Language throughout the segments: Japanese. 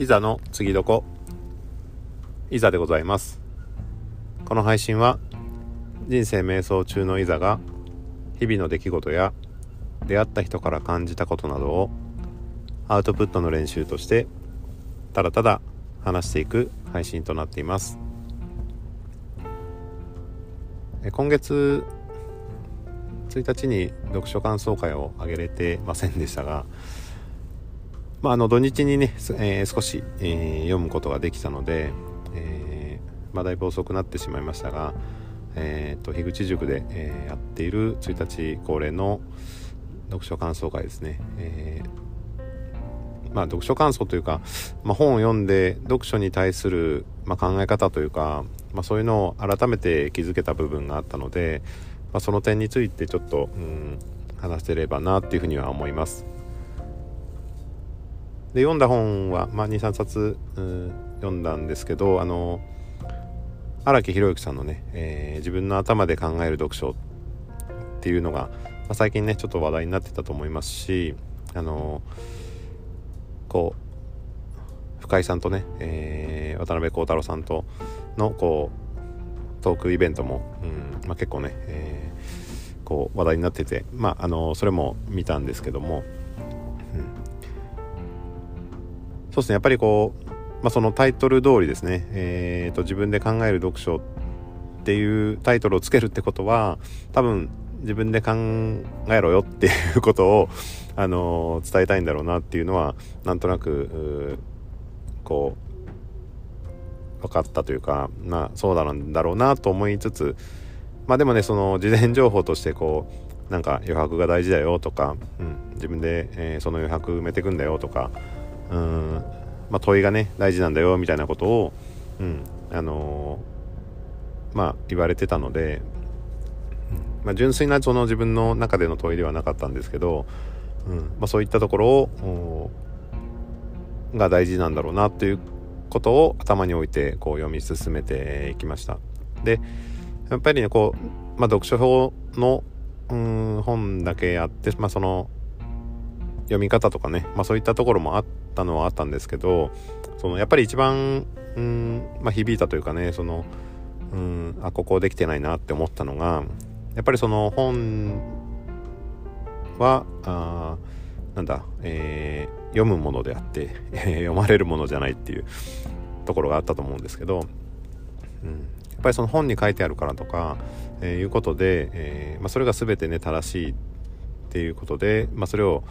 いざの次どこ？いざでございます。この配信は人生瞑想中のいざが日々の出来事や出会った人から感じたことなどをアウトプットの練習としてただただ話していく配信となっています。今月1日に読書感想会をあげれてませんでしたが、まあ、あの土日にね、えー、少し、え、読むことができたので、え、まあ、だいぶ遅くなってしまいましたが、えーと、樋口塾で、えやっている1日恒例の読書感想会ですね、えまあ、読書感想というか、まあ、本を読んで読書に対する、ま、考え方というか、まあ、そういうのを改めて気づけた部分があったので、まあ、その点についてちょっと、うん、話せればなっていうふうには思います。で読んだ本は、まあ、23冊、読んだんですけどあの荒木宏之さんのね、えー、自分の頭で考える読書っていうのが、まあ、最近ねちょっと話題になってたと思いますしあのこう深井さんとね、えー、渡辺幸太郎さんとのこうトークイベントも、うんまあ、結構ね、えー、こう話題になってて、まあ、あのそれも見たんですけども、そうですね。やっぱりこう、まあ、そのタイトル通りですね、えーと、自分で考える読書っていうタイトルをつけるってことは多分自分で考えろよっていうことを、あの伝えたいんだろうなっていうのはなんとなくこう分かったというか、まあ、そうなんだろうなと思いつつまあでもねその事前情報としてこうなんか余白が大事だよとか、うん、自分で、えー、その余白埋めてくんだよとかうん、まあ、問いがね大事なんだよみたいなことを、うん。あのー、まあ言われてたので、まあ、純粋なその自分の中での問いではなかったんですけど、うん。まあ、そういったところをが大事なんだろうなっていうことを頭に置いてこう読み進めていきました。でやっぱりねこう、まあ、読書法のうん本だけあって、まあ、その読み方とかね、まあ、そういったところもあったのはあったんですけどそのやっぱり一番うん、まあ、響いたというかねそのうんあここできてないなって思ったのがやっぱりその本はあなんだ、えー、読むものであって、え 読まれるものじゃないっていうところがあったと思うんですけど、うん、やっぱりその本に書いてあるからとか、えー、いうことで、えー、まあ、それが全てね正しいっていうことで、まあ、それを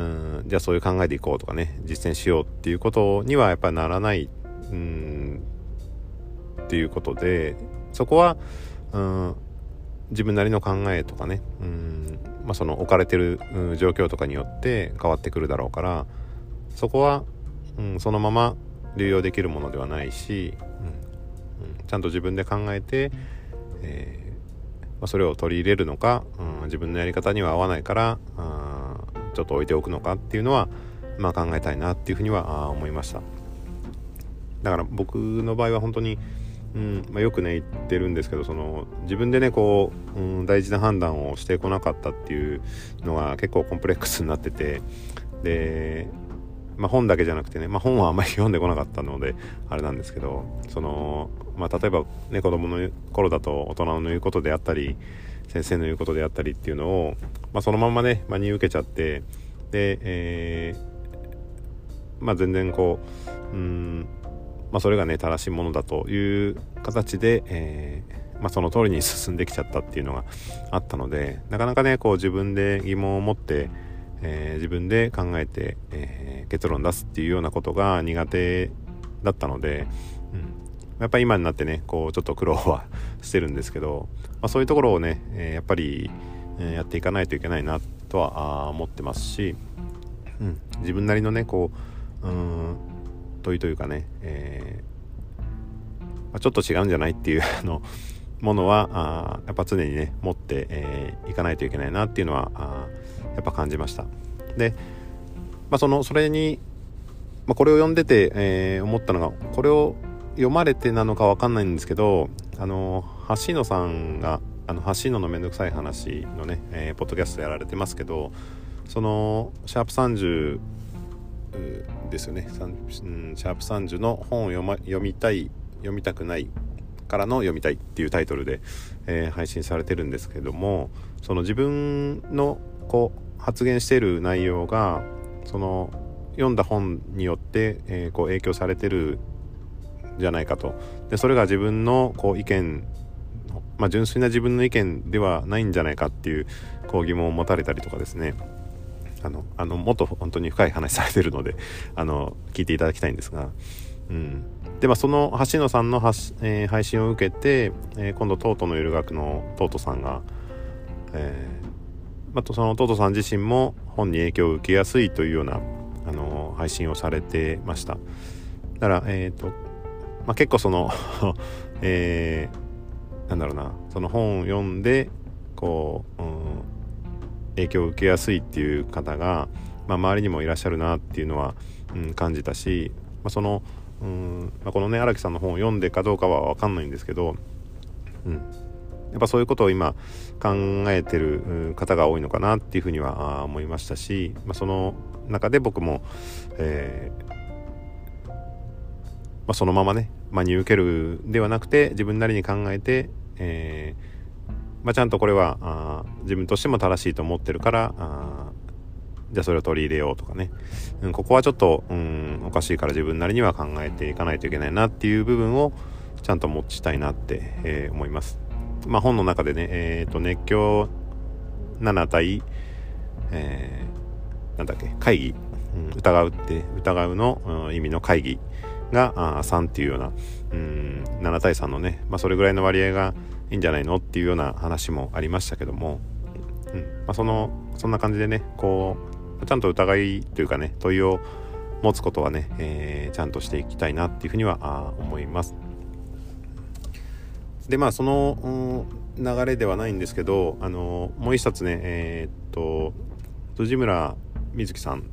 うんじゃあそういう考えでいこうとかね実践しようっていうことにはやっぱりならないうんっていうことでそこはうん自分なりの考えとかねうんまあ、その置かれてる状況とかによって変わってくるだろうからそこは、うん、そのまま流用できるものではないし、うん、ちゃんと自分で考えて、えー、まあ、それを取り入れるのか、うん、自分のやり方には合わないからあちょっと置いておくのかっていうのは、まあ、考えたいなっていうふうには思いました。だから僕の場合は本当にうんまあ、よくね言ってるんですけどその自分でねこう、うん、大事な判断をしてこなかったっていうのが結構コンプレックスになっててで、まあ、本だけじゃなくてね、まあ、本はあんまり読んでこなかったのであれなんですけどその、まあ、例えば、ね、子供の頃だと大人の言うことであったり先生の言うことであったりっていうのを、まあ、そのままね真に受けちゃってで、えー、まあ、全然こううんまあ、それがね正しいものだという形で、えー、まあ、その通りに進んできちゃったっていうのがあったのでなかなかねこう自分で疑問を持って、えー、自分で考えて、えー、結論出すっていうようなことが苦手だったので、うん、やっぱり今になってねこうちょっと苦労は してるんですけど、まあ、そういうところをね、えやっぱり、えやっていかないといけないなとは思ってますし、うん、自分なりのねこううん問いというかね、え、まあ、ちょっと違うんじゃないっていうのものはあやっぱ常にね持ってい、えー、かないといけないなっていうのはあやっぱ感じました。で、まあ、そのそれに、まあ、これを読んでて、えー、思ったのがこれを読まれてなのか分かんないんですけどあの橋野さんがあの橋野のめんどくさい話のね、えー、ポッドキャストやられてますけどそのシャープ30ですよね、シャープ30の本を読,、ま、読みたい読みたくないからの読みたいっていうタイトルで、えー、配信されてるんですけどもその自分のこう発言している内容がその読んだ本によって、えー、こう影響されてるじゃないかと。でそれが自分のこう意見まあ、純粋な自分の意見ではないんじゃないかっていうこう疑問を持たれたりとかですね。あのあのもっと本当に深い話されてるのであの聞いていただきたいんですが、うん、でまあその橋野さんのえー、配信を受けて、えー、今度トートのゆる学のトートさんが、えー、まあ、そのトートさん自身も本に影響を受けやすいというようなあの配信をされてました。だからえっ、と、まあ、結構その えー、なんだろうな。その本を読んでこう、うん、影響を受けやすいっていう方が、まあ、周りにもいらっしゃるなっていうのは、うん、感じたし、まあ、その、うんまあ、このね荒木さんの本を読んでかどうかは分かんないんですけど、うん、やっぱそういうことを今考えてる方が多いのかなっていうふうには思いましたし、まあ、その中で僕も、えーまあ、そのままね真に受けるではなくて自分なりに考えて、えーまあ、ちゃんとこれはあ自分としても正しいと思ってるからあじゃあそれを取り入れようとかね、うん、ここはちょっと、うん、おかしいから自分なりには考えていかないといけないなっていう部分をちゃんと持ちたいなって、えー、思います。まあ、本の中でね、えー、と熱狂7対、えー、なんだっけ会議、うん、疑うって疑うの、うん、意味の会議。があ3っていうような、うん、7対3のね、まあ、それぐらいの割合がいいんじゃないのっていうような話もありましたけども、うんまあ、そのそんな感じでねこうちゃんと疑いというかね問いを持つことはね、えー、ちゃんとしていきたいなっていうふうには思います。でまあその、うん、流れではないんですけどあのもう一冊ねえー、っと辻村瑞希さん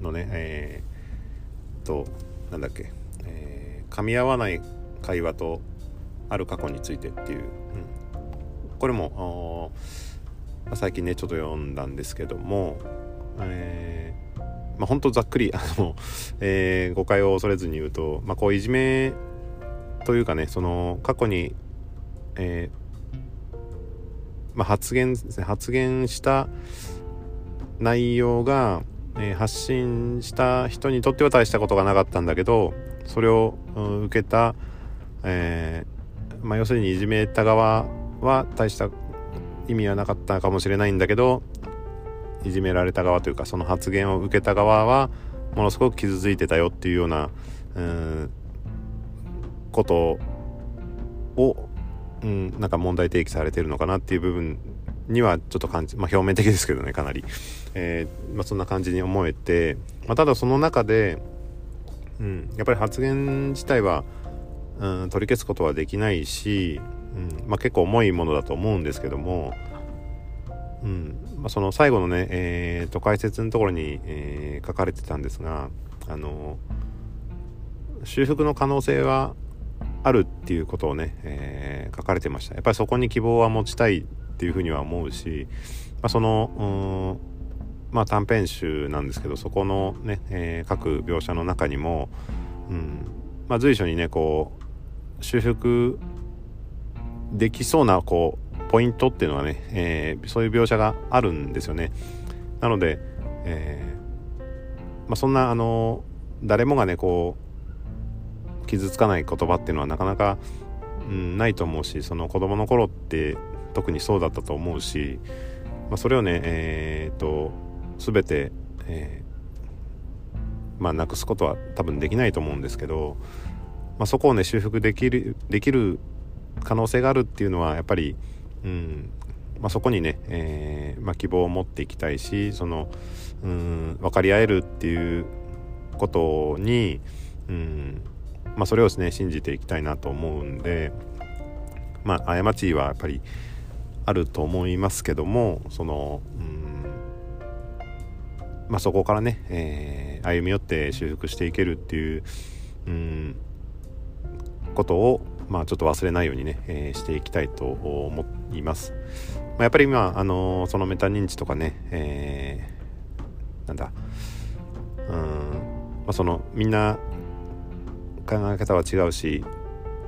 のねえー、っとなんだっけ、噛み合わない会話とある過去についてっていう、うん、これも最近ねちょっと読んだんですけども、えー、まあ本当ざっくりあの、えー、誤解を恐れずに言うと、まあ、こういじめというかねその過去に、えーまあ、発言発言した内容が、えー、発信した人にとっては大したことがなかったんだけどそれを、受けた、えーまあ、要するにいじめた側は大した意味はなかったかもしれないんだけどいじめられた側というかその発言を受けた側はものすごく傷ついてたよっていうようなうことを、うん、なんか問題提起されてるのかなっていう部分にはちょっと感じ、まあ、表面的ですけどねかなり、えー、まあ、そんな感じに思えて、まあ、ただその中で、うん、やっぱり発言自体はうん、取り消すことはできないし、うんまあ、結構重いものだと思うんですけども、うんまあ、その最後のね、えー、と解説のところに、えー、書かれてたんですがあの修復の可能性はあるっていうことをね、えー、書かれてました。やっぱりそこに希望は持ちたいっていうふうには思うし、まあ、そのまあ、短編集なんですけどそこのね、えー、各描写の中にも、うんまあ、随所にねこう修復できそうなこうポイントっていうのはね、えー、そういう描写があるんですよね。なので、えー、まあ、そんなあの誰もがねこう傷つかない言葉っていうのはなかなか、うん、ないと思うしその子供の頃って特にそうだったと思うし、まあ、それをねえー、っと全て、えー、まあなくすことは多分できないと思うんですけどまあ、そこをね修復できるできる可能性があるっていうのはやっぱり、うんまあ、そこにね、えーま、希望を持っていきたいしその、うん、分かり合えるっていうことに、うんま、それをですね信じていきたいなと思うんで、まあ、過ちはやっぱりあると思いますけどもその、うんまあ、そこからね、えー、歩み寄って修復していけるっていう、うんことを、まあ、ちょっと忘れないようにね、えー、していきたいと思います。まあ、やっぱり今、あのー、そのメタ認知とかね、えー、なんだ、うん、あ、そのみんな考え方は違うし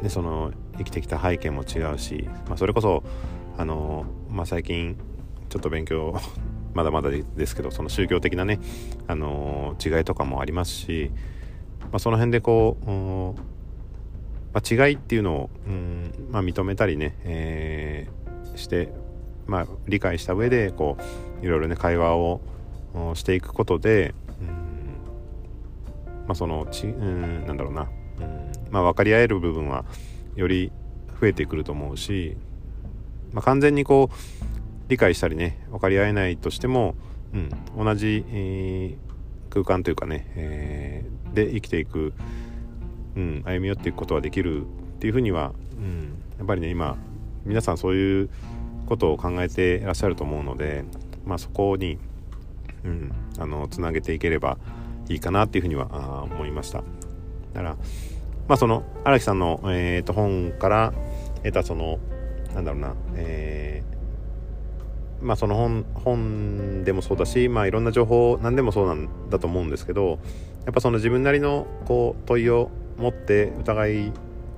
でその生きてきた背景も違うし、まあ、それこそあの、まあ、最近ちょっと勉強まだまだですけどその宗教的なね、あの違いとかもありますし、まあ、その辺でこう、まあ、違いっていうのを、うんまあ、認めたりね、えー、して、まあ、理解した上でこういろいろね会話をしていくことで、うんまあ、そのち、うん、なんだろうな、うんまあ、分かり合える部分はより増えてくると思うし、まあ、完全にこう理解したりね分かり合えないとしても、うん、同じ、えー、空間というかね、えー、で生きていく、うん、歩み寄っていくことはできるっていうふうには、うん、やっぱりね今皆さんそういうことを考えていらっしゃると思うので、まあ、そこに、うん、あのつなげていければいいかなっていうふうには思いました。だからまあその荒木さんの、えー、と本から得たそのなんだろうな、えー、まあその本本でもそうだし、まあ、いろんな情報何でもそうなんだと思うんですけどやっぱその自分なりのこう問いを持って疑い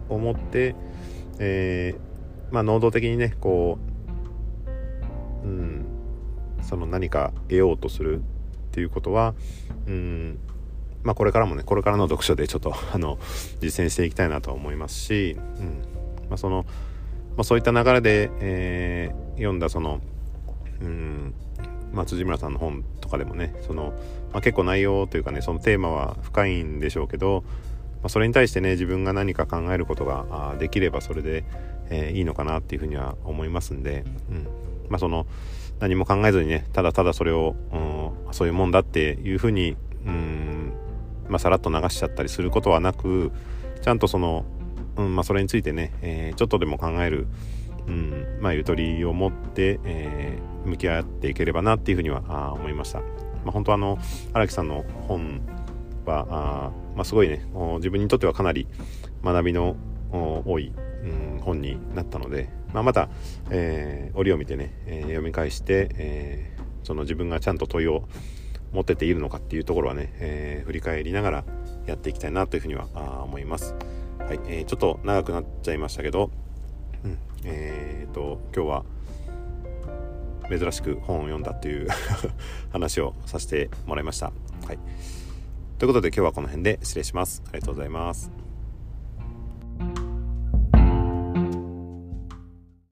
を持って、えー、まあ能動的にねこう、うん、その何か得ようとするっていうことは、うん、まあ、これからもねこれからの読書でちょっと あの実践していきたいなと思いますし、うんまあ、その、まあ、そういった流れで、えー、読んだその、うん。まあ、辻村さんの本とかでもねその、まあ、結構内容というかねそのテーマは深いんでしょうけど、まあ、それに対してね自分が何か考えることができればそれで、えー、いいのかなっていうふうには思いますんで、うん。まあ、その何も考えずにねただただそれを、うん、そういうもんだっていうふうに、うんまあ、さらっと流しちゃったりすることはなくちゃんとその、うんまあ、それについてね、えー、ちょっとでも考える、うんまあ、ゆとりを持って、えー、向き合っていければなっていうふうにはあ思いました。まあ、本当あの荒木さんの本はあ、まあ、すごいね自分にとってはかなり学びの多い、うん、本になったので、まあ、また、えー、折を見てね、えー、読み返して、えー、その自分がちゃんと問いを持てているのかっていうところはね、えー、振り返りながらやっていきたいなというふうには思います。はい、えー、ちょっと長くなっちゃいましたけど、うん、えーと、今日は珍しく本を読んだっていう 話をさせてもらいました。はい。ということで今日はこの辺で失礼します。ありがとうございます。